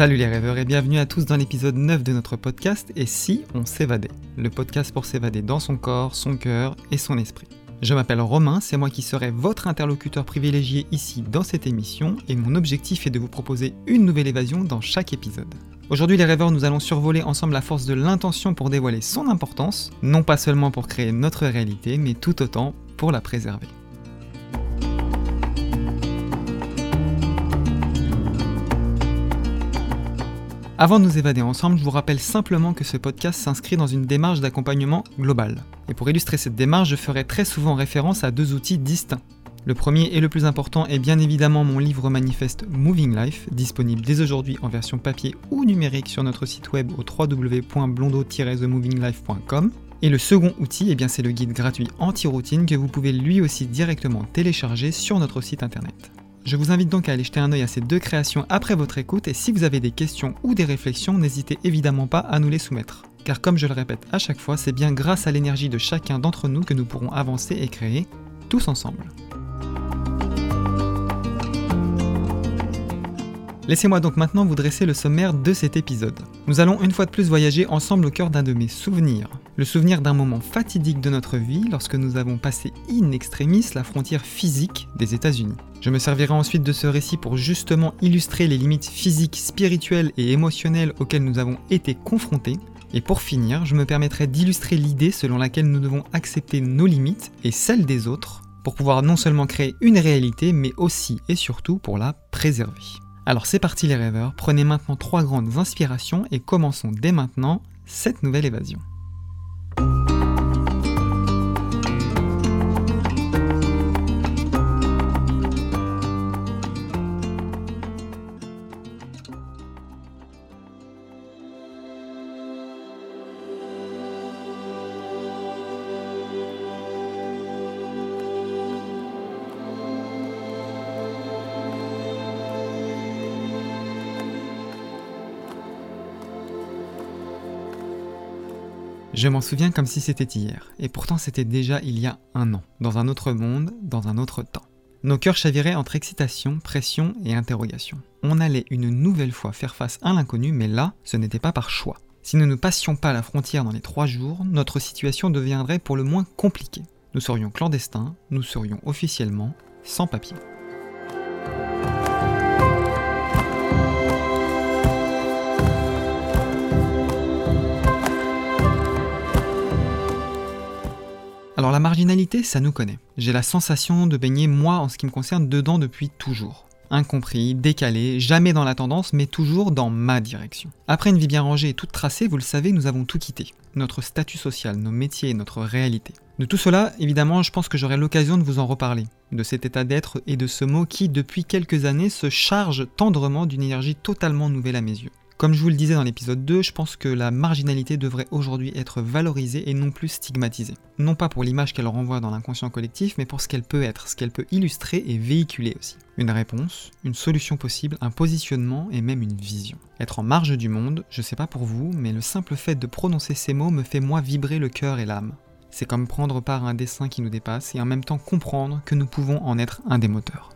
Salut les rêveurs et bienvenue à tous dans l'épisode 9 de notre podcast Et si on s'évadait? Le podcast pour s'évader dans son corps, son cœur et son esprit. Je m'appelle Romain, c'est moi qui serai votre interlocuteur privilégié ici dans cette émission et mon objectif est de vous proposer une nouvelle évasion dans chaque épisode. Aujourd'hui les rêveurs, nous allons survoler ensemble la force de l'intention pour dévoiler son importance, non pas seulement pour créer notre réalité, mais tout autant pour la préserver. Avant de nous évader ensemble, je vous rappelle simplement que ce podcast s'inscrit dans une démarche d'accompagnement global. Et pour illustrer cette démarche, je ferai très souvent référence à deux outils distincts. Le premier et le plus important est bien évidemment mon livre manifeste Moving Life, disponible dès aujourd'hui en version papier ou numérique sur notre site web au www.blondo-themovinglife.com. Et le second outil, eh c'est le guide gratuit anti-routine que vous pouvez lui aussi directement télécharger sur notre site internet. Je vous invite donc à aller jeter un œil à ces deux créations après votre écoute et si vous avez des questions ou des réflexions, n'hésitez évidemment pas à nous les soumettre. Car comme je le répète à chaque fois, c'est bien grâce à l'énergie de chacun d'entre nous que nous pourrons avancer et créer tous ensemble. Laissez-moi donc maintenant vous dresser le sommaire de cet épisode. Nous allons une fois de plus voyager ensemble au cœur d'un de mes souvenirs. Le souvenir d'un moment fatidique de notre vie lorsque nous avons passé in extremis la frontière physique des États-Unis. Je me servirai ensuite de ce récit pour justement illustrer les limites physiques, spirituelles et émotionnelles auxquelles nous avons été confrontés. Et pour finir, je me permettrai d'illustrer l'idée selon laquelle nous devons accepter nos limites et celles des autres pour pouvoir non seulement créer une réalité, mais aussi et surtout pour la préserver. Alors c'est parti les rêveurs, prenez maintenant trois grandes inspirations et commençons dès maintenant cette nouvelle évasion. Je m'en souviens comme si c'était hier, et pourtant c'était déjà il y a un an, dans un autre monde, dans un autre temps. Nos cœurs chaviraient entre excitation, pression et interrogation. On allait une nouvelle fois faire face à l'inconnu, mais là, ce n'était pas par choix. Si nous ne passions pas la frontière dans les trois jours, notre situation deviendrait pour le moins compliquée. Nous serions clandestins, nous serions officiellement sans papier. Alors la marginalité, ça nous connaît. J'ai la sensation de baigner moi en ce qui me concerne dedans depuis toujours. Incompris, décalé, jamais dans la tendance, mais toujours dans ma direction. Après une vie bien rangée et toute tracée, vous le savez, nous avons tout quitté. Notre statut social, nos métiers, notre réalité. De tout cela, évidemment, je pense que j'aurai l'occasion de vous en reparler. De cet état d'être et de ce mot qui, depuis quelques années, se charge tendrement d'une énergie totalement nouvelle à mes yeux. Comme je vous le disais dans l'épisode 2, je pense que la marginalité devrait aujourd'hui être valorisée et non plus stigmatisée. Non pas pour l'image qu'elle renvoie dans l'inconscient collectif, mais pour ce qu'elle peut être, ce qu'elle peut illustrer et véhiculer aussi. Une réponse, une solution possible, un positionnement et même une vision. Être en marge du monde, je sais pas pour vous, mais le simple fait de prononcer ces mots me fait moi vibrer le cœur et l'âme. C'est comme prendre part à un dessin qui nous dépasse et en même temps comprendre que nous pouvons en être un des moteurs.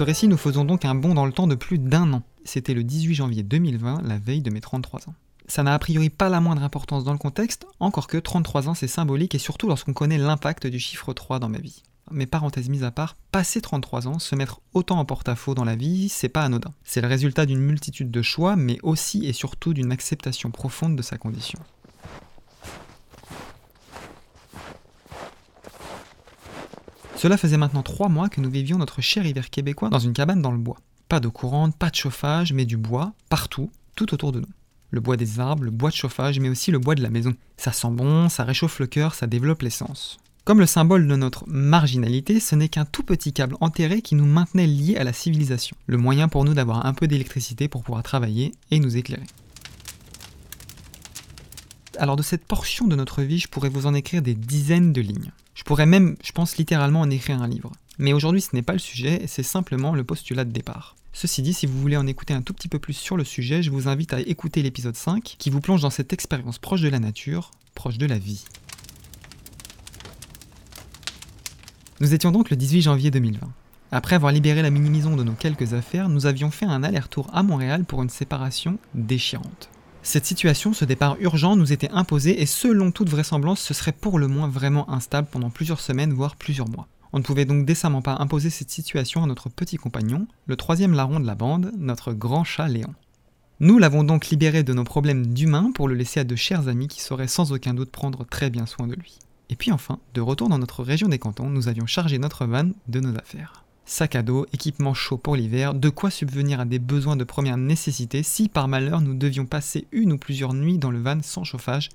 Ce récit, nous faisons donc un bond dans le temps de plus d'un an. C'était le 18 janvier 2020, la veille de mes 33 ans. Ça n'a a priori pas la moindre importance dans le contexte, encore que 33 ans c'est symbolique et surtout lorsqu'on connaît l'impact du chiffre 3 dans ma vie. Mais parenthèse mise à part, passer 33 ans, se mettre autant en porte-à-faux dans la vie, c'est pas anodin. C'est le résultat d'une multitude de choix, mais aussi et surtout d'une acceptation profonde de sa condition. Cela faisait maintenant trois mois que nous vivions notre cher hiver québécois dans une cabane dans le bois. Pas d'eau courante, pas de chauffage, mais du bois, partout, tout autour de nous. Le bois des arbres, le bois de chauffage, mais aussi le bois de la maison. Ça sent bon, ça réchauffe le cœur, ça développe l'essence. Comme le symbole de notre marginalité, ce n'est qu'un tout petit câble enterré qui nous maintenait liés à la civilisation. Le moyen pour nous d'avoir un peu d'électricité pour pouvoir travailler et nous éclairer. Alors de cette portion de notre vie, je pourrais vous en écrire des dizaines de lignes. Je pourrais même, je pense littéralement, en écrire un livre. Mais aujourd'hui, ce n'est pas le sujet, c'est simplement le postulat de départ. Ceci dit, si vous voulez en écouter un tout petit peu plus sur le sujet, je vous invite à écouter l'épisode 5 qui vous plonge dans cette expérience proche de la nature, proche de la vie. Nous étions donc le 18 janvier 2020. Après avoir libéré la mini-maison de nos quelques affaires, nous avions fait un aller-retour à Montréal pour une séparation déchirante. Cette situation, ce départ urgent, nous était imposé et selon toute vraisemblance, ce serait pour le moins vraiment instable pendant plusieurs semaines, voire plusieurs mois. On ne pouvait donc décemment pas imposer cette situation à notre petit compagnon, le troisième larron de la bande, notre grand chat Léon. Nous l'avons donc libéré de nos problèmes d'humain pour le laisser à de chers amis qui sauraient sans aucun doute prendre très bien soin de lui. Et puis enfin, de retour dans notre région des cantons, nous avions chargé notre van de nos affaires. Sac à dos, équipement chaud pour l'hiver, de quoi subvenir à des besoins de première nécessité si par malheur nous devions passer une ou plusieurs nuits dans le van sans chauffage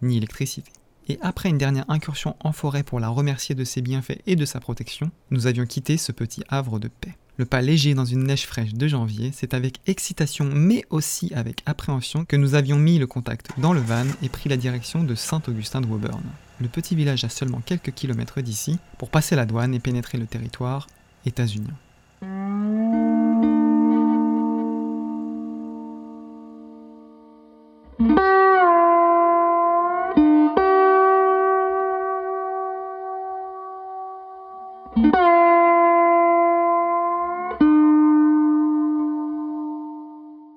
ni électricité. Et après une dernière incursion en forêt pour la remercier de ses bienfaits et de sa protection, nous avions quitté ce petit havre de paix. Le pas léger dans une neige fraîche de janvier, c'est avec excitation mais aussi avec appréhension que nous avions mis le contact dans le van et pris la direction de Saint-Augustin de Woburn le petit village à seulement quelques kilomètres d'ici, pour passer la douane et pénétrer le territoire États-Unis.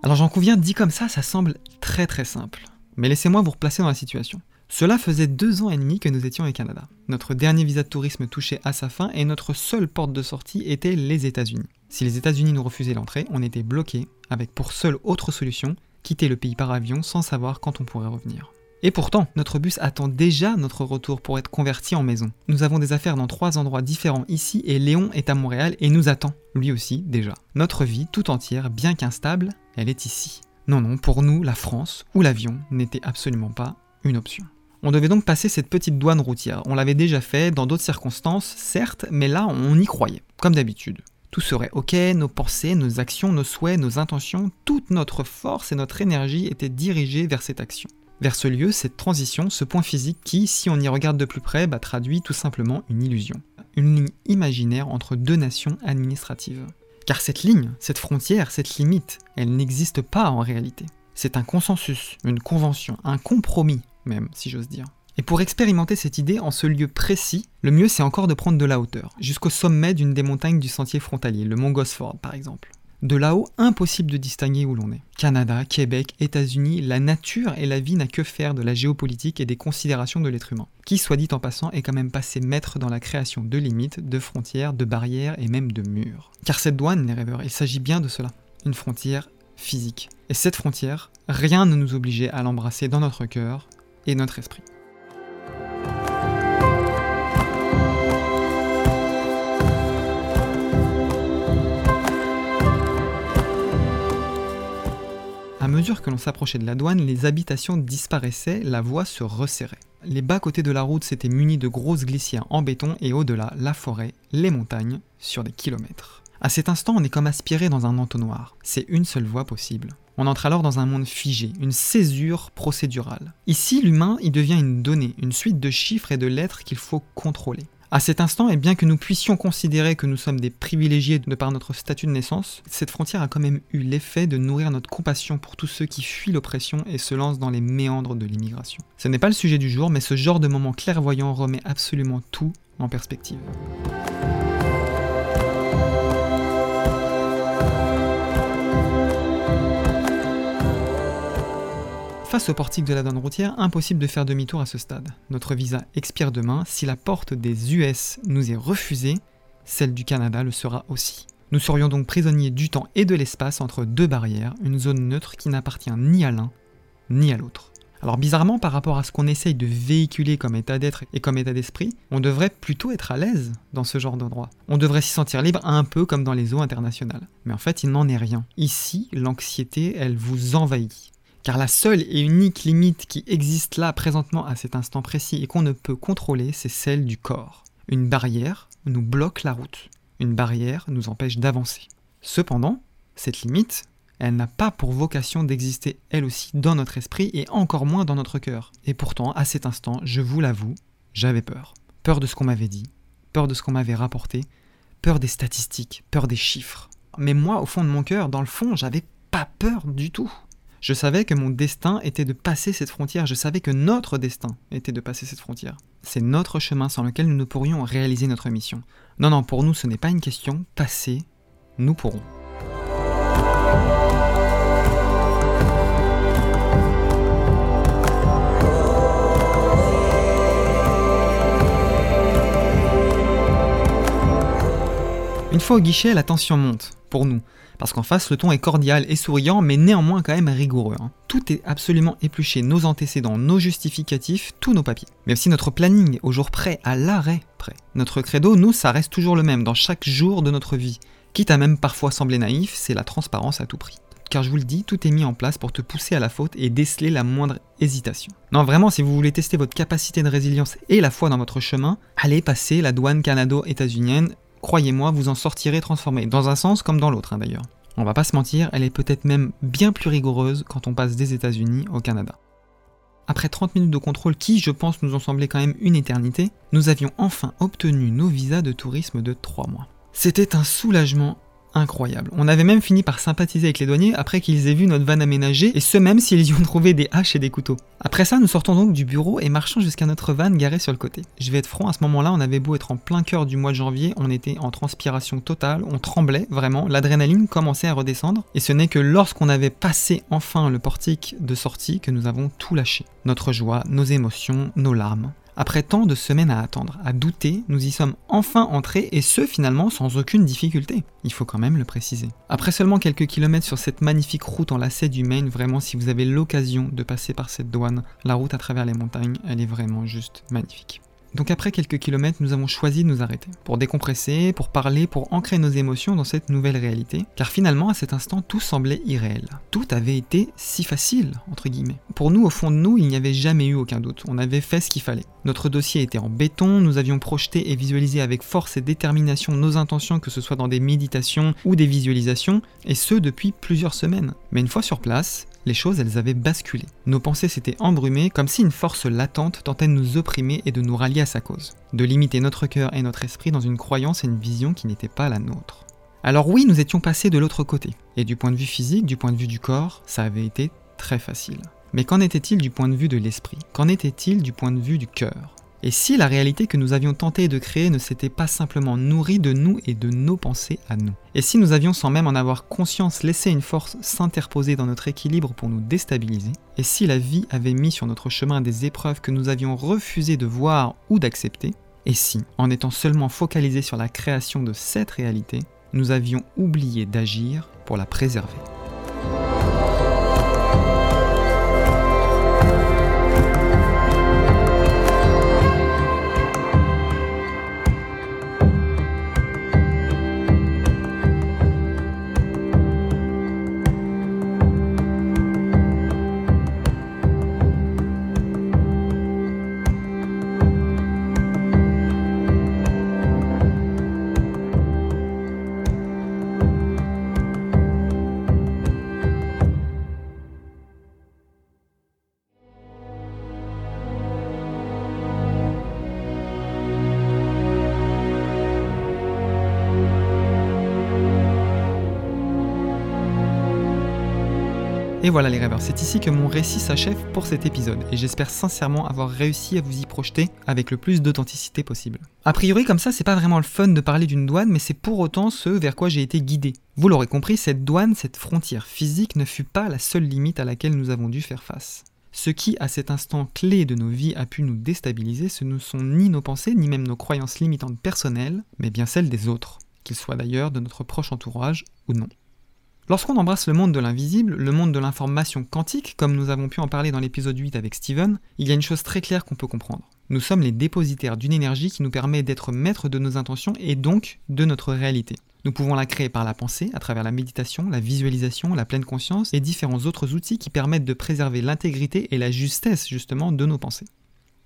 Alors j'en conviens, dit comme ça, ça semble très très simple. Mais laissez-moi vous replacer dans la situation. Cela faisait deux ans et demi que nous étions au Canada. Notre dernier visa de tourisme touchait à sa fin et notre seule porte de sortie était les États-Unis. Si les États-Unis nous refusaient l'entrée, on était bloqué, avec pour seule autre solution quitter le pays par avion sans savoir quand on pourrait revenir. Et pourtant, notre bus attend déjà notre retour pour être converti en maison. Nous avons des affaires dans trois endroits différents ici et Léon est à Montréal et nous attend, lui aussi déjà. Notre vie tout entière, bien qu'instable, elle est ici. Non, non, pour nous, la France ou l'avion n'était absolument pas une option. On devait donc passer cette petite douane routière. On l'avait déjà fait dans d'autres circonstances, certes, mais là on y croyait, comme d'habitude. Tout serait ok, nos pensées, nos actions, nos souhaits, nos intentions, toute notre force et notre énergie étaient dirigées vers cette action. Vers ce lieu, cette transition, ce point physique qui, si on y regarde de plus près, bah, traduit tout simplement une illusion. Une ligne imaginaire entre deux nations administratives. Car cette ligne, cette frontière, cette limite, elle n'existe pas en réalité. C'est un consensus, une convention, un compromis même, si j'ose dire. Et pour expérimenter cette idée en ce lieu précis, le mieux c'est encore de prendre de la hauteur, jusqu'au sommet d'une des montagnes du sentier frontalier, le mont Gosford par exemple. De là-haut, impossible de distinguer où l'on est. Canada, Québec, États-Unis, la nature et la vie n'a que faire de la géopolitique et des considérations de l'être humain, qui, soit dit en passant, est quand même passé maître dans la création de limites, de frontières, de barrières et même de murs. Car cette douane, les rêveurs, il s'agit bien de cela. Une frontière physique. Et cette frontière, rien ne nous obligeait à l'embrasser dans notre cœur, et notre esprit. À mesure que l'on s'approchait de la douane, les habitations disparaissaient, la voie se resserrait. Les bas-côtés de la route s'étaient munis de grosses glissières en béton et au-delà, la forêt, les montagnes, sur des kilomètres. À cet instant, on est comme aspiré dans un entonnoir. C'est une seule voie possible. On entre alors dans un monde figé, une césure procédurale. Ici, l'humain, il devient une donnée, une suite de chiffres et de lettres qu'il faut contrôler. À cet instant, et bien que nous puissions considérer que nous sommes des privilégiés de par notre statut de naissance, cette frontière a quand même eu l'effet de nourrir notre compassion pour tous ceux qui fuient l'oppression et se lancent dans les méandres de l'immigration. Ce n'est pas le sujet du jour, mais ce genre de moment clairvoyant remet absolument tout en perspective. Face au portique de la donne routière, impossible de faire demi-tour à ce stade. Notre visa expire demain, si la porte des US nous est refusée, celle du Canada le sera aussi. Nous serions donc prisonniers du temps et de l'espace entre deux barrières, une zone neutre qui n'appartient ni à l'un ni à l'autre. Alors bizarrement, par rapport à ce qu'on essaye de véhiculer comme état d'être et comme état d'esprit, on devrait plutôt être à l'aise dans ce genre d'endroit. On devrait s'y sentir libre un peu comme dans les eaux internationales. Mais en fait, il n'en est rien. Ici, l'anxiété, elle vous envahit. Car la seule et unique limite qui existe là présentement à cet instant précis et qu'on ne peut contrôler, c'est celle du corps. Une barrière nous bloque la route. Une barrière nous empêche d'avancer. Cependant, cette limite, elle n'a pas pour vocation d'exister elle aussi dans notre esprit et encore moins dans notre cœur. Et pourtant, à cet instant, je vous l'avoue, j'avais peur. Peur de ce qu'on m'avait dit, peur de ce qu'on m'avait rapporté, peur des statistiques, peur des chiffres. Mais moi, au fond de mon cœur, dans le fond, j'avais pas peur du tout. Je savais que mon destin était de passer cette frontière, je savais que notre destin était de passer cette frontière. C'est notre chemin sans lequel nous ne pourrions réaliser notre mission. Non, non, pour nous ce n'est pas une question, passer, nous pourrons. Une fois au guichet, la tension monte, nous. Parce qu'en face, le ton est cordial et souriant, mais néanmoins quand même rigoureux. Hein. Tout est absolument épluché, nos antécédents, nos justificatifs, tous nos papiers. Mais aussi notre planning, au jour près, à l'arrêt près. Notre credo, nous, ça reste toujours le même, dans chaque jour de notre vie. Quitte à même parfois sembler naïf, c'est la transparence à tout prix. Car je vous le dis, tout est mis en place pour te pousser à la faute et déceler la moindre hésitation. Non, vraiment, si vous voulez tester votre capacité de résilience et la foi dans votre chemin, allez passer la douane canado-états-unienne croyez-moi, vous en sortirez transformé, dans un sens comme dans l'autre hein, d'ailleurs. On va pas se mentir, elle est peut-être même bien plus rigoureuse quand on passe des États-Unis au Canada. Après 30 minutes de contrôle qui, je pense, nous ont semblé quand même une éternité, nous avions enfin obtenu nos visas de tourisme de 3 mois. C'était un soulagement incroyable. On avait même fini par sympathiser avec les douaniers après qu'ils aient vu notre van aménagée, et ce même s'ils y ont trouvé des haches et des couteaux. Après ça, nous sortons donc du bureau et marchons jusqu'à notre van garé sur le côté. Je vais être franc, à ce moment-là, on avait beau être en plein cœur du mois de janvier, on était en transpiration totale, on tremblait vraiment, l'adrénaline commençait à redescendre, et ce n'est que lorsqu'on avait passé enfin le portique de sortie que nous avons tout lâché. Notre joie, nos émotions, nos larmes. Après tant de semaines à attendre, à douter, nous y sommes enfin entrés et ce finalement sans aucune difficulté. Il faut quand même le préciser. Après seulement quelques kilomètres sur cette magnifique route en lacet du Maine, vraiment si vous avez l'occasion de passer par cette douane, la route à travers les montagnes, elle est vraiment juste magnifique. Donc après quelques kilomètres, nous avons choisi de nous arrêter, pour décompresser, pour parler, pour ancrer nos émotions dans cette nouvelle réalité, car finalement à cet instant tout semblait irréel. Tout avait été si facile, entre guillemets. Pour nous, au fond de nous, il n'y avait jamais eu aucun doute, on avait fait ce qu'il fallait. Notre dossier était en béton, nous avions projeté et visualisé avec force et détermination nos intentions, que ce soit dans des méditations ou des visualisations, et ce depuis plusieurs semaines. Mais une fois sur place, les choses, elles avaient basculé. Nos pensées s'étaient embrumées comme si une force latente tentait de nous opprimer et de nous rallier à sa cause, de limiter notre cœur et notre esprit dans une croyance et une vision qui n'était pas la nôtre. Alors oui, nous étions passés de l'autre côté, et du point de vue physique, du point de vue du corps, ça avait été très facile. Mais qu'en était-il du point de vue de l'esprit? Qu'en était-il du point de vue du cœur? Et si la réalité que nous avions tenté de créer ne s'était pas simplement nourrie de nous et de nos pensées à nous? Et si nous avions sans même en avoir conscience laissé une force s'interposer dans notre équilibre pour nous déstabiliser? Et si la vie avait mis sur notre chemin des épreuves que nous avions refusé de voir ou d'accepter? Et si, en étant seulement focalisés sur la création de cette réalité, nous avions oublié d'agir pour la préserver? Et voilà les rêveurs, c'est ici que mon récit s'achève pour cet épisode, et j'espère sincèrement avoir réussi à vous y projeter avec le plus d'authenticité possible. A priori comme ça, c'est pas vraiment le fun de parler d'une douane, mais c'est pour autant ce vers quoi j'ai été guidé. Vous l'aurez compris, cette douane, cette frontière physique ne fut pas la seule limite à laquelle nous avons dû faire face. Ce qui, à cet instant clé de nos vies, a pu nous déstabiliser, ce ne sont ni nos pensées, ni même nos croyances limitantes personnelles, mais bien celles des autres, qu'ils soient d'ailleurs de notre proche entourage ou non. Lorsqu'on embrasse le monde de l'invisible, le monde de l'information quantique, comme nous avons pu en parler dans l'épisode 8 avec Steven, il y a une chose très claire qu'on peut comprendre. Nous sommes les dépositaires d'une énergie qui nous permet d'être maîtres de nos intentions et donc de notre réalité. Nous pouvons la créer par la pensée, à travers la méditation, la visualisation, la pleine conscience et différents autres outils qui permettent de préserver l'intégrité et la justesse justement de nos pensées.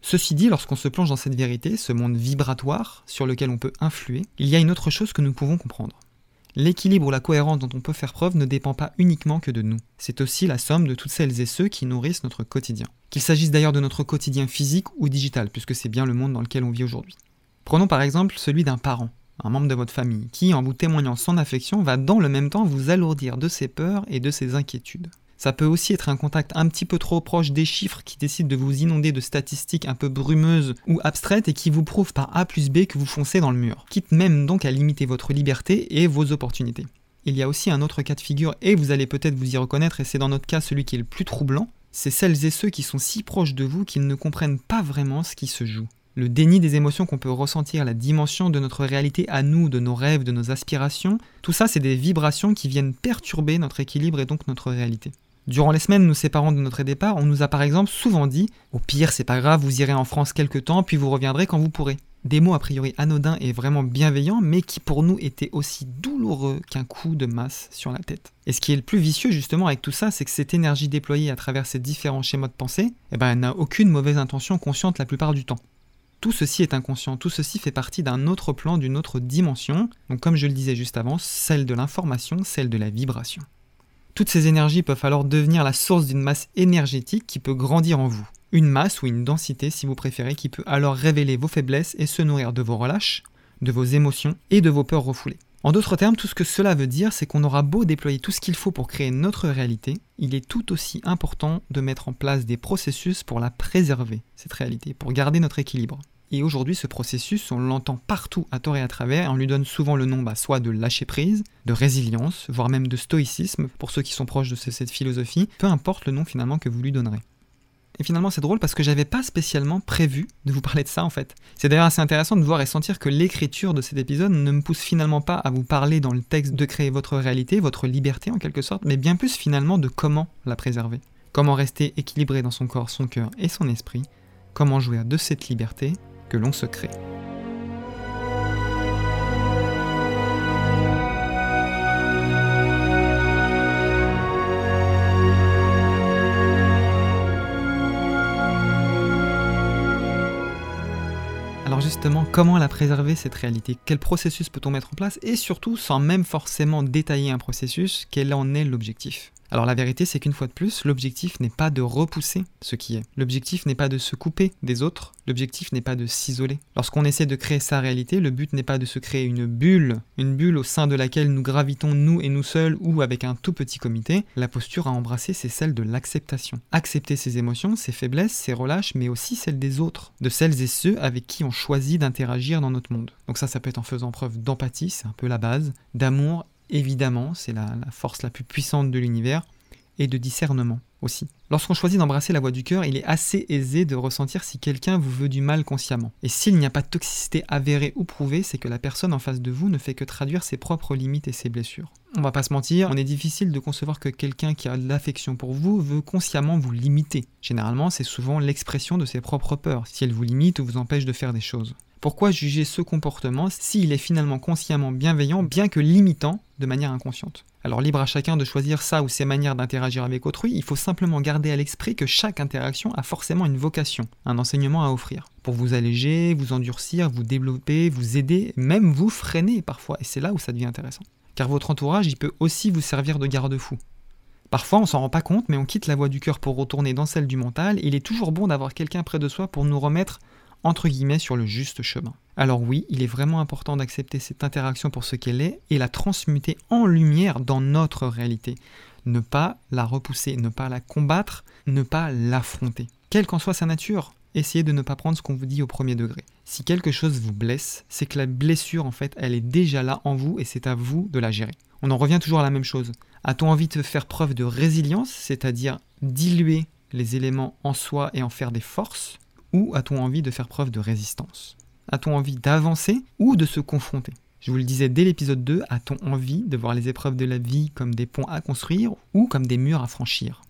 Ceci dit, lorsqu'on se plonge dans cette vérité, ce monde vibratoire sur lequel on peut influer, il y a une autre chose que nous pouvons comprendre. L'équilibre ou la cohérence dont on peut faire preuve ne dépend pas uniquement que de nous. C'est aussi la somme de toutes celles et ceux qui nourrissent notre quotidien. Qu'il s'agisse d'ailleurs de notre quotidien physique ou digital, puisque c'est bien le monde dans lequel on vit aujourd'hui. Prenons par exemple celui d'un parent, un membre de votre famille, qui, en vous témoignant son affection, va dans le même temps vous alourdir de ses peurs et de ses inquiétudes. Ça peut aussi être un contact un petit peu trop proche des chiffres qui décide de vous inonder de statistiques un peu brumeuses ou abstraites et qui vous prouve par A plus B que vous foncez dans le mur, quitte même donc à limiter votre liberté et vos opportunités. Il y a aussi un autre cas de figure et vous allez peut-être vous y reconnaître et c'est dans notre cas celui qui est le plus troublant, c'est celles et ceux qui sont si proches de vous qu'ils ne comprennent pas vraiment ce qui se joue le déni des émotions qu'on peut ressentir, la dimension de notre réalité à nous, de nos rêves, de nos aspirations, tout ça c'est des vibrations qui viennent perturber notre équilibre et donc notre réalité. Durant les semaines nous séparant de notre départ, on nous a par exemple souvent dit Au pire, c'est pas grave, vous irez en France quelque temps, puis vous reviendrez quand vous pourrez. Des mots a priori anodins et vraiment bienveillants, mais qui pour nous étaient aussi douloureux qu'un coup de masse sur la tête. Et ce qui est le plus vicieux justement avec tout ça, c'est que cette énergie déployée à travers ces différents schémas de pensée, eh ben, elle n'a aucune mauvaise intention consciente la plupart du temps. Tout ceci est inconscient, tout ceci fait partie d'un autre plan, d'une autre dimension, donc comme je le disais juste avant, celle de l'information, celle de la vibration. Toutes ces énergies peuvent alors devenir la source d'une masse énergétique qui peut grandir en vous. Une masse ou une densité si vous préférez qui peut alors révéler vos faiblesses et se nourrir de vos relâches, de vos émotions et de vos peurs refoulées. En d'autres termes, tout ce que cela veut dire, c'est qu'on aura beau déployer tout ce qu'il faut pour créer notre réalité, il est tout aussi important de mettre en place des processus pour la préserver, cette réalité, pour garder notre équilibre. Et aujourd'hui, ce processus, on l'entend partout à tort et à travers, et on lui donne souvent le nom bah, soit de lâcher prise, de résilience, voire même de stoïcisme, pour ceux qui sont proches de cette philosophie, peu importe le nom finalement que vous lui donnerez. Et finalement, c'est drôle parce que j'avais pas spécialement prévu de vous parler de ça en fait. C'est d'ailleurs assez intéressant de voir et sentir que l'écriture de cet épisode ne me pousse finalement pas à vous parler dans le texte de créer votre réalité, votre liberté en quelque sorte, mais bien plus finalement de comment la préserver. Comment rester équilibré dans son corps, son cœur et son esprit. Comment jouir de cette liberté que l'on se crée. Alors justement, comment la préserver cette réalité? Quel processus peut-on mettre en place? Et surtout, sans même forcément détailler un processus, quel en est l'objectif? Alors la vérité, c'est qu'une fois de plus, l'objectif n'est pas de repousser ce qui est. L'objectif n'est pas de se couper des autres. L'objectif n'est pas de s'isoler. Lorsqu'on essaie de créer sa réalité, le but n'est pas de se créer une bulle, une bulle au sein de laquelle nous gravitons nous et nous seuls ou avec un tout petit comité. La posture à embrasser, c'est celle de l'acceptation. Accepter ses émotions, ses faiblesses, ses relâches, mais aussi celles des autres, de celles et ceux avec qui on choisit d'interagir dans notre monde. Donc ça, ça peut être en faisant preuve d'empathie, c'est un peu la base, d'amour évidemment, c'est la, force la plus puissante de l'univers, et de discernement aussi. Lorsqu'on choisit d'embrasser la voix du cœur, il est assez aisé de ressentir si quelqu'un vous veut du mal consciemment. Et s'il n'y a pas de toxicité avérée ou prouvée, c'est que la personne en face de vous ne fait que traduire ses propres limites et ses blessures. On va pas se mentir, on est difficile de concevoir que quelqu'un qui a de l'affection pour vous veut consciemment vous limiter. Généralement, c'est souvent l'expression de ses propres peurs, si elle vous limite ou vous empêche de faire des choses. Pourquoi juger ce comportement s'il est finalement consciemment bienveillant, bien que limitant de manière inconsciente? Alors libre à chacun de choisir ça ou ses manières d'interagir avec autrui, il faut simplement garder à l'esprit que chaque interaction a forcément une vocation, un enseignement à offrir, pour vous alléger, vous endurcir, vous développer, vous aider, même vous freiner parfois, et c'est là où ça devient intéressant. Car votre entourage, il peut aussi vous servir de garde-fou. Parfois, on s'en rend pas compte, mais on quitte la voie du cœur pour retourner dans celle du mental. Il est toujours bon d'avoir quelqu'un près de soi pour nous remettre entre guillemets sur le juste chemin. Alors oui, il est vraiment important d'accepter cette interaction pour ce qu'elle est et la transmuter en lumière dans notre réalité. Ne pas la repousser, ne pas la combattre, ne pas l'affronter. Quelle qu'en soit sa nature, essayez de ne pas prendre ce qu'on vous dit au premier degré. Si quelque chose vous blesse, c'est que la blessure en fait, elle est déjà là en vous et c'est à vous de la gérer. On en revient toujours à la même chose. A-t-on envie de faire preuve de résilience, c'est-à-dire diluer les éléments en soi et en faire des forces, ou a-t-on envie de faire preuve de résistance? A-t-on envie d'avancer ou de se confronter? Je vous le disais dès l'épisode 2, a-t-on envie de voir les épreuves de la vie comme des ponts à construire ou comme des murs à franchir?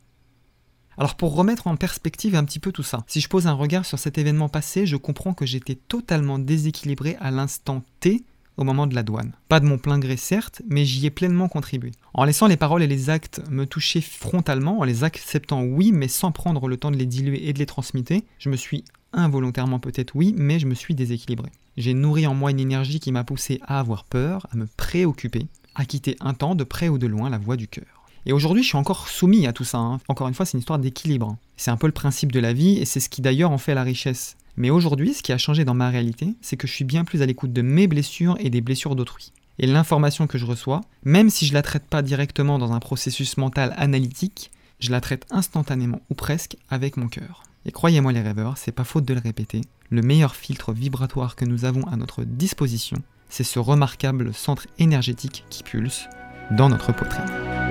Alors pour remettre en perspective un petit peu tout ça, si je pose un regard sur cet événement passé, je comprends que j'étais totalement déséquilibré à l'instant T au moment de la douane. Pas de mon plein gré certes, mais j'y ai pleinement contribué. En laissant les paroles et les actes me toucher frontalement, en les acceptant oui, mais sans prendre le temps de les diluer et de les transmettre, je me suis involontairement peut-être oui, mais je me suis déséquilibré. J'ai nourri en moi une énergie qui m'a poussé à avoir peur, à me préoccuper, à quitter un temps de près ou de loin la voie du cœur. Et aujourd'hui, je suis encore soumis à tout ça. Hein. Encore une fois, c'est une histoire d'équilibre. C'est un peu le principe de la vie et c'est ce qui d'ailleurs en fait la richesse. Mais aujourd'hui, ce qui a changé dans ma réalité, c'est que je suis bien plus à l'écoute de mes blessures et des blessures d'autrui. Et l'information que je reçois, même si je la traite pas directement dans un processus mental analytique, je la traite instantanément ou presque avec mon cœur. Et croyez-moi les rêveurs, c'est pas faute de le répéter, le meilleur filtre vibratoire que nous avons à notre disposition, c'est ce remarquable centre énergétique qui pulse dans notre poitrine.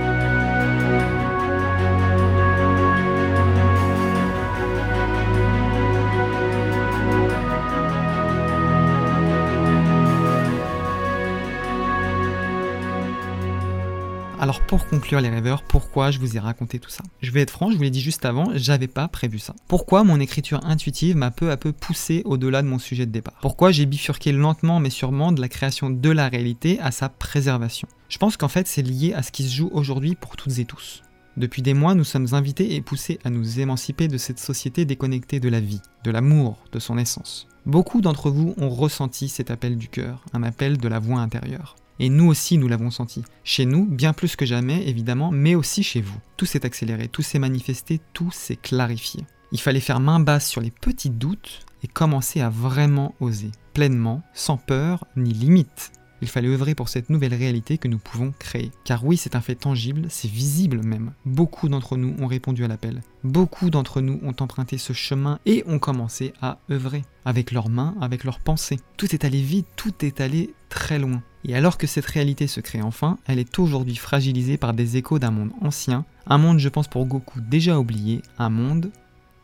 Alors pour conclure les rêveurs, pourquoi je vous ai raconté tout ça? Je vais être franc, je vous l'ai dit juste avant, j'avais pas prévu ça. Pourquoi mon écriture intuitive m'a peu à peu poussé au-delà de mon sujet de départ? Pourquoi j'ai bifurqué lentement mais sûrement de la création de la réalité à sa préservation? Je pense qu'en fait c'est lié à ce qui se joue aujourd'hui pour toutes et tous. Depuis des mois, nous sommes invités et poussés à nous émanciper de cette société déconnectée de la vie, de l'amour, de son essence. Beaucoup d'entre vous ont ressenti cet appel du cœur, un appel de la voix intérieure. Et nous aussi, nous l'avons senti. Chez nous, bien plus que jamais, évidemment, mais aussi chez vous. Tout s'est accéléré, tout s'est manifesté, tout s'est clarifié. Il fallait faire main basse sur les petits doutes et commencer à vraiment oser, pleinement, sans peur ni limite. Il fallait œuvrer pour cette nouvelle réalité que nous pouvons créer. Car oui, c'est un fait tangible, c'est visible même. Beaucoup d'entre nous ont répondu à l'appel. Beaucoup d'entre nous ont emprunté ce chemin et ont commencé à œuvrer. Avec leurs mains, avec leurs pensées. Tout est allé vite, tout est allé très loin. Et alors que cette réalité se crée enfin, elle est aujourd'hui fragilisée par des échos d'un monde ancien, un monde je pense pour Goku déjà oublié, un monde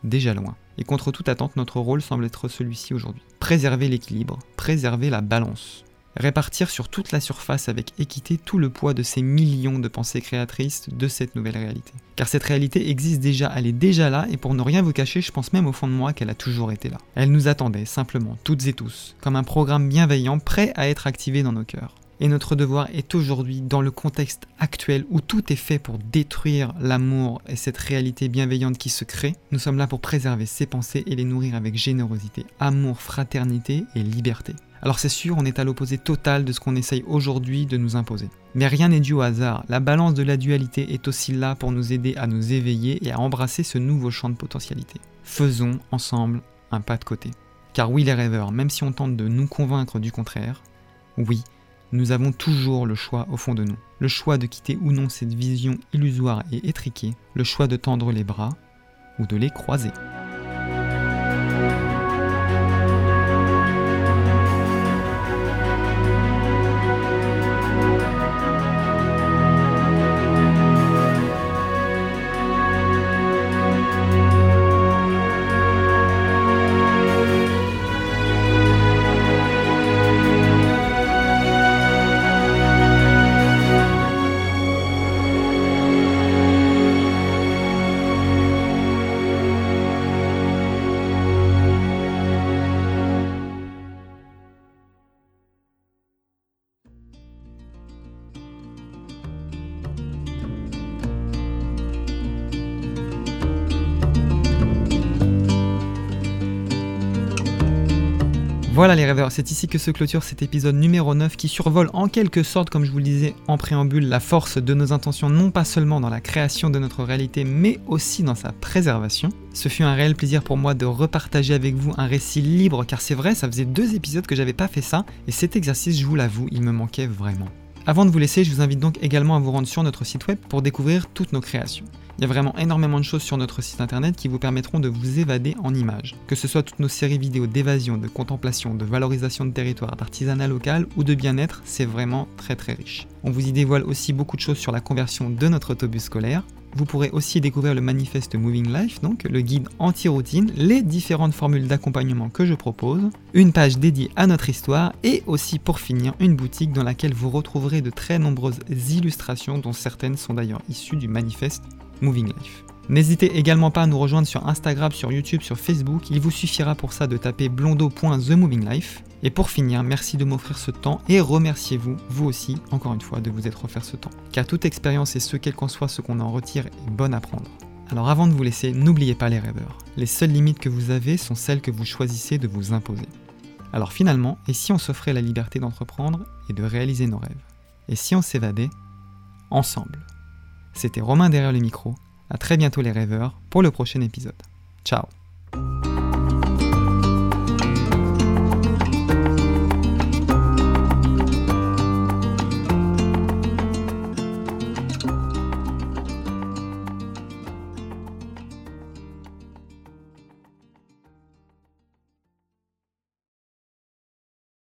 déjà loin. Et contre toute attente, notre rôle semble être celui-ci aujourd'hui. Préserver l'équilibre, préserver la balance répartir sur toute la surface avec équité tout le poids de ces millions de pensées créatrices de cette nouvelle réalité. Car cette réalité existe déjà, elle est déjà là, et pour ne rien vous cacher, je pense même au fond de moi qu'elle a toujours été là. Elle nous attendait, simplement, toutes et tous, comme un programme bienveillant prêt à être activé dans nos cœurs. Et notre devoir est aujourd'hui, dans le contexte actuel où tout est fait pour détruire l'amour et cette réalité bienveillante qui se crée, nous sommes là pour préserver ces pensées et les nourrir avec générosité, amour, fraternité et liberté. Alors c'est sûr, on est à l'opposé total de ce qu'on essaye aujourd'hui de nous imposer. Mais rien n'est dû au hasard, la balance de la dualité est aussi là pour nous aider à nous éveiller et à embrasser ce nouveau champ de potentialité. Faisons ensemble un pas de côté. Car oui les rêveurs, même si on tente de nous convaincre du contraire, oui, nous avons toujours le choix au fond de nous. Le choix de quitter ou non cette vision illusoire et étriquée, le choix de tendre les bras ou de les croiser. Voilà les rêveurs, c'est ici que se clôture cet épisode numéro 9 qui survole en quelque sorte, comme je vous le disais en préambule, la force de nos intentions non pas seulement dans la création de notre réalité, mais aussi dans sa préservation. Ce fut un réel plaisir pour moi de repartager avec vous un récit libre, car c'est vrai, ça faisait deux épisodes que j'avais pas fait ça, et cet exercice, je vous l'avoue, il me manquait vraiment. Avant de vous laisser, je vous invite donc également à vous rendre sur notre site web pour découvrir toutes nos créations. Il y a vraiment énormément de choses sur notre site internet qui vous permettront de vous évader en images. Que ce soit toutes nos séries vidéo d'évasion, de contemplation, de valorisation de territoire, d'artisanat local ou de bien-être, c'est vraiment très très riche. On vous y dévoile aussi beaucoup de choses sur la conversion de notre autobus scolaire. Vous pourrez aussi découvrir le manifeste Moving Life, donc le guide anti-routine, les différentes formules d'accompagnement que je propose, une page dédiée à notre histoire et aussi pour finir une boutique dans laquelle vous retrouverez de très nombreuses illustrations dont certaines sont d'ailleurs issues du manifeste Moving Life. N'hésitez également pas à nous rejoindre sur Instagram, sur YouTube, sur Facebook. Il vous suffira pour ça de taper blondo.themovinglife. Et pour finir, merci de m'offrir ce temps et remerciez-vous, vous aussi, encore une fois, de vous être offert ce temps. Car toute expérience et ce quel qu'en soit ce qu'on en retire est bonne à prendre. Alors avant de vous laisser, n'oubliez pas les rêveurs. Les seules limites que vous avez sont celles que vous choisissez de vous imposer. Alors finalement, et si on s'offrait la liberté d'entreprendre et de réaliser nos rêves? Et si on s'évadait ensemble? C'était Romain derrière le micro. À très bientôt les rêveurs pour le prochain épisode. Ciao